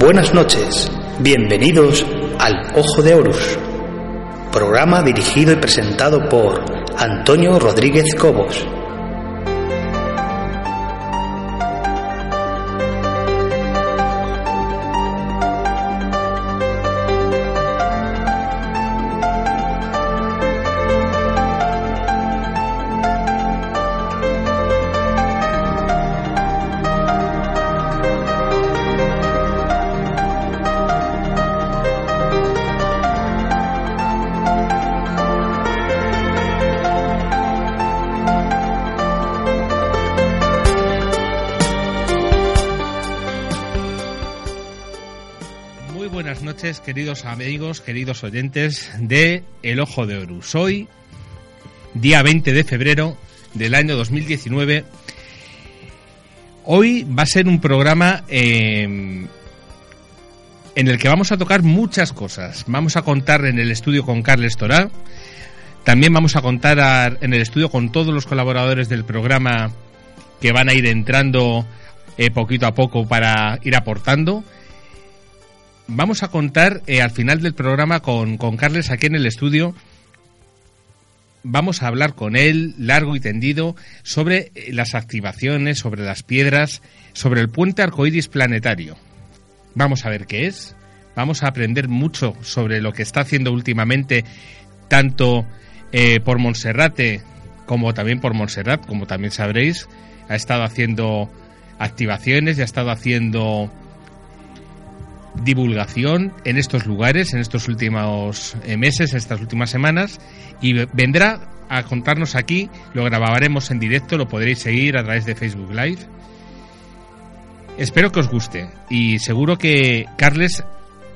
Buenas noches, bienvenidos al Ojo de Horus, programa dirigido y presentado por Antonio Rodríguez Cobos. Noches, queridos amigos, queridos oyentes de El Ojo de Horus. Hoy, día 20 de febrero del año 2019. Hoy va a ser un programa eh, en el que vamos a tocar muchas cosas. Vamos a contar en el estudio con Carles Torá. También vamos a contar en el estudio con todos los colaboradores del programa que van a ir entrando eh, poquito a poco para ir aportando. Vamos a contar eh, al final del programa con, con Carles aquí en el estudio. Vamos a hablar con él largo y tendido sobre eh, las activaciones, sobre las piedras, sobre el puente arcoíris planetario. Vamos a ver qué es. Vamos a aprender mucho sobre lo que está haciendo últimamente, tanto eh, por Monserrate como también por Montserrat, como también sabréis. Ha estado haciendo activaciones y ha estado haciendo divulgación en estos lugares, en estos últimos eh, meses, en estas últimas semanas, y ve- vendrá a contarnos aquí, lo grabaremos en directo, lo podréis seguir a través de Facebook Live. Espero que os guste y seguro que Carles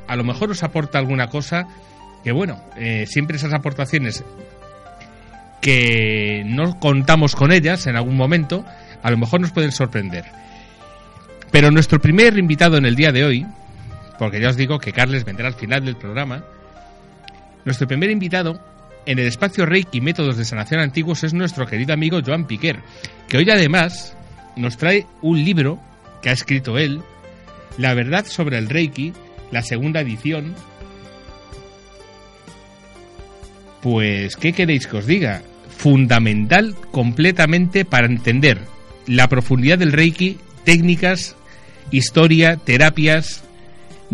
a lo mejor os aporta alguna cosa que bueno, eh, siempre esas aportaciones que no contamos con ellas en algún momento, a lo mejor nos pueden sorprender. Pero nuestro primer invitado en el día de hoy, porque ya os digo que Carles vendrá al final del programa, nuestro primer invitado en el espacio Reiki Métodos de Sanación Antiguos es nuestro querido amigo Joan Piquer, que hoy además nos trae un libro que ha escrito él, La verdad sobre el Reiki, la segunda edición. Pues, ¿qué queréis que os diga? Fundamental completamente para entender la profundidad del Reiki, técnicas, historia, terapias,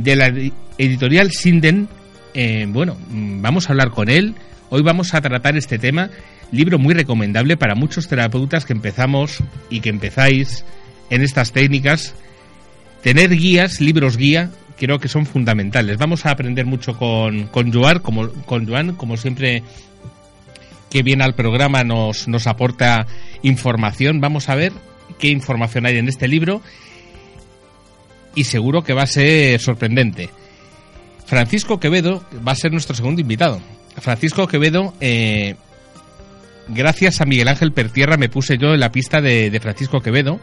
de la edi- editorial Sinden. Eh, bueno, vamos a hablar con él. Hoy vamos a tratar este tema. Libro muy recomendable para muchos terapeutas que empezamos y que empezáis en estas técnicas. Tener guías, libros guía, creo que son fundamentales. Vamos a aprender mucho con, con, Joan, como, con Joan, como siempre que viene al programa nos, nos aporta información. Vamos a ver qué información hay en este libro y seguro que va a ser sorprendente. Francisco Quevedo va a ser nuestro segundo invitado. Francisco Quevedo, eh, gracias a Miguel Ángel Pertierra me puse yo en la pista de, Francisco Quevedo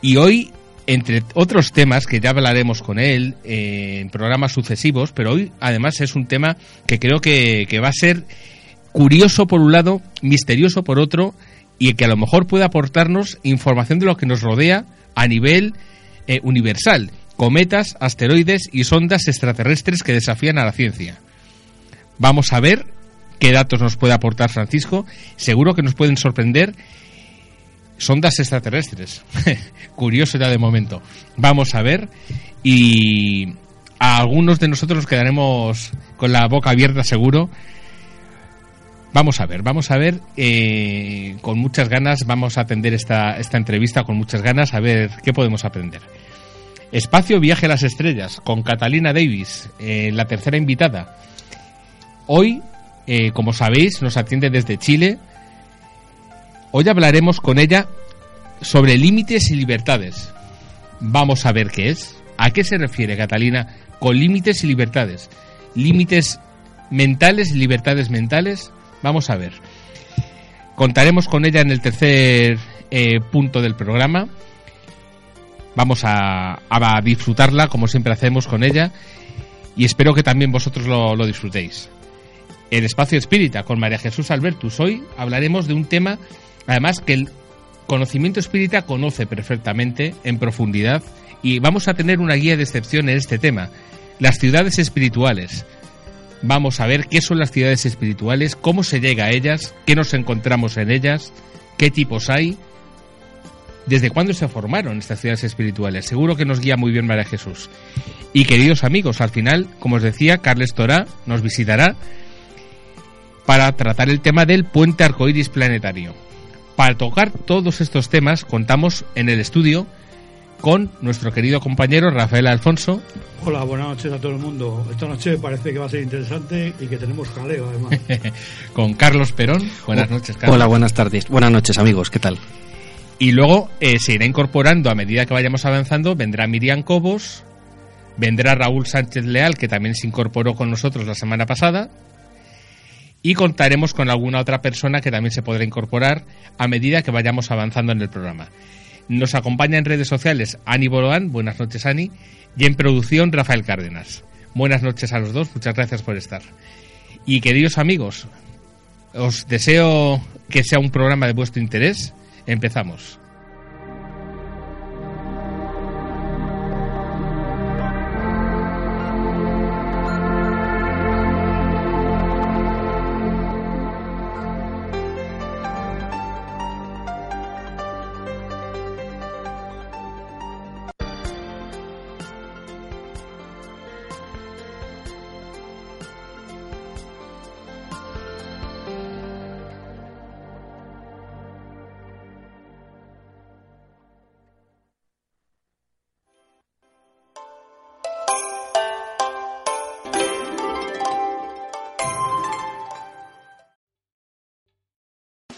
y hoy, entre otros temas que ya hablaremos con él eh, en programas sucesivos, pero hoy además es un tema que creo que, que va a ser curioso por un lado, misterioso por otro y que a lo mejor puede aportarnos información de lo que nos rodea a nivel eh, universal. Cometas, asteroides y sondas extraterrestres que desafían a la ciencia. Vamos a ver qué datos nos puede aportar Francisco. Seguro que nos pueden sorprender sondas extraterrestres. Curioso ya de momento. Vamos a ver y a algunos de nosotros nos quedaremos con la boca abierta seguro Vamos a ver, vamos a ver, eh, con muchas ganas vamos a atender esta, esta entrevista con muchas ganas, a ver qué podemos aprender. Espacio Viaje a las Estrellas, con Catalina Davis, eh, la tercera invitada. Hoy, eh, como sabéis, nos atiende desde Chile. Hoy hablaremos con ella sobre límites y libertades. Vamos a ver qué es. ¿A qué se refiere Catalina con límites y libertades? Límites mentales libertades mentales. Vamos a ver. Contaremos con ella en el tercer eh, punto del programa. Vamos a, disfrutarla como siempre hacemos con ella y espero que también vosotros lo, lo disfrutéis. El espacio espírita con María Jesús Albertus. Hoy hablaremos de un tema, además, que el conocimiento espírita conoce perfectamente en profundidad y vamos a tener una guía de excepción en este tema. Las ciudades espirituales, Vamos a ver qué son las ciudades espirituales, cómo se llega a ellas, qué nos encontramos en ellas, qué tipos hay, desde cuándo se formaron estas ciudades espirituales. Seguro que nos guía muy bien María Jesús. Y queridos amigos, al final, como os decía, Carles Torá nos visitará para tratar el tema del puente arcoíris planetario. Para tocar todos estos temas, contamos en el estudio con nuestro querido compañero Rafael Alfonso. Hola, buenas noches a todo el mundo. Esta noche parece que va a ser interesante y que tenemos jaleo además. con Carlos Perón. Buenas noches, Carlos. Hola, buenas tardes. Buenas noches, amigos. ¿Qué tal? Y luego eh, se irá incorporando a medida que vayamos avanzando. Vendrá Miriam Cobos, vendrá Raúl Sánchez Leal, que también se incorporó con nosotros la semana pasada. Y contaremos con alguna otra persona que también se podrá incorporar a medida que vayamos avanzando en el programa. Nos acompaña en redes sociales Ani Boloán, buenas noches Ani, y en producción Rafael Cárdenas. Buenas noches a los dos, muchas gracias por estar. Y queridos amigos, os deseo que sea un programa de vuestro interés. Empezamos.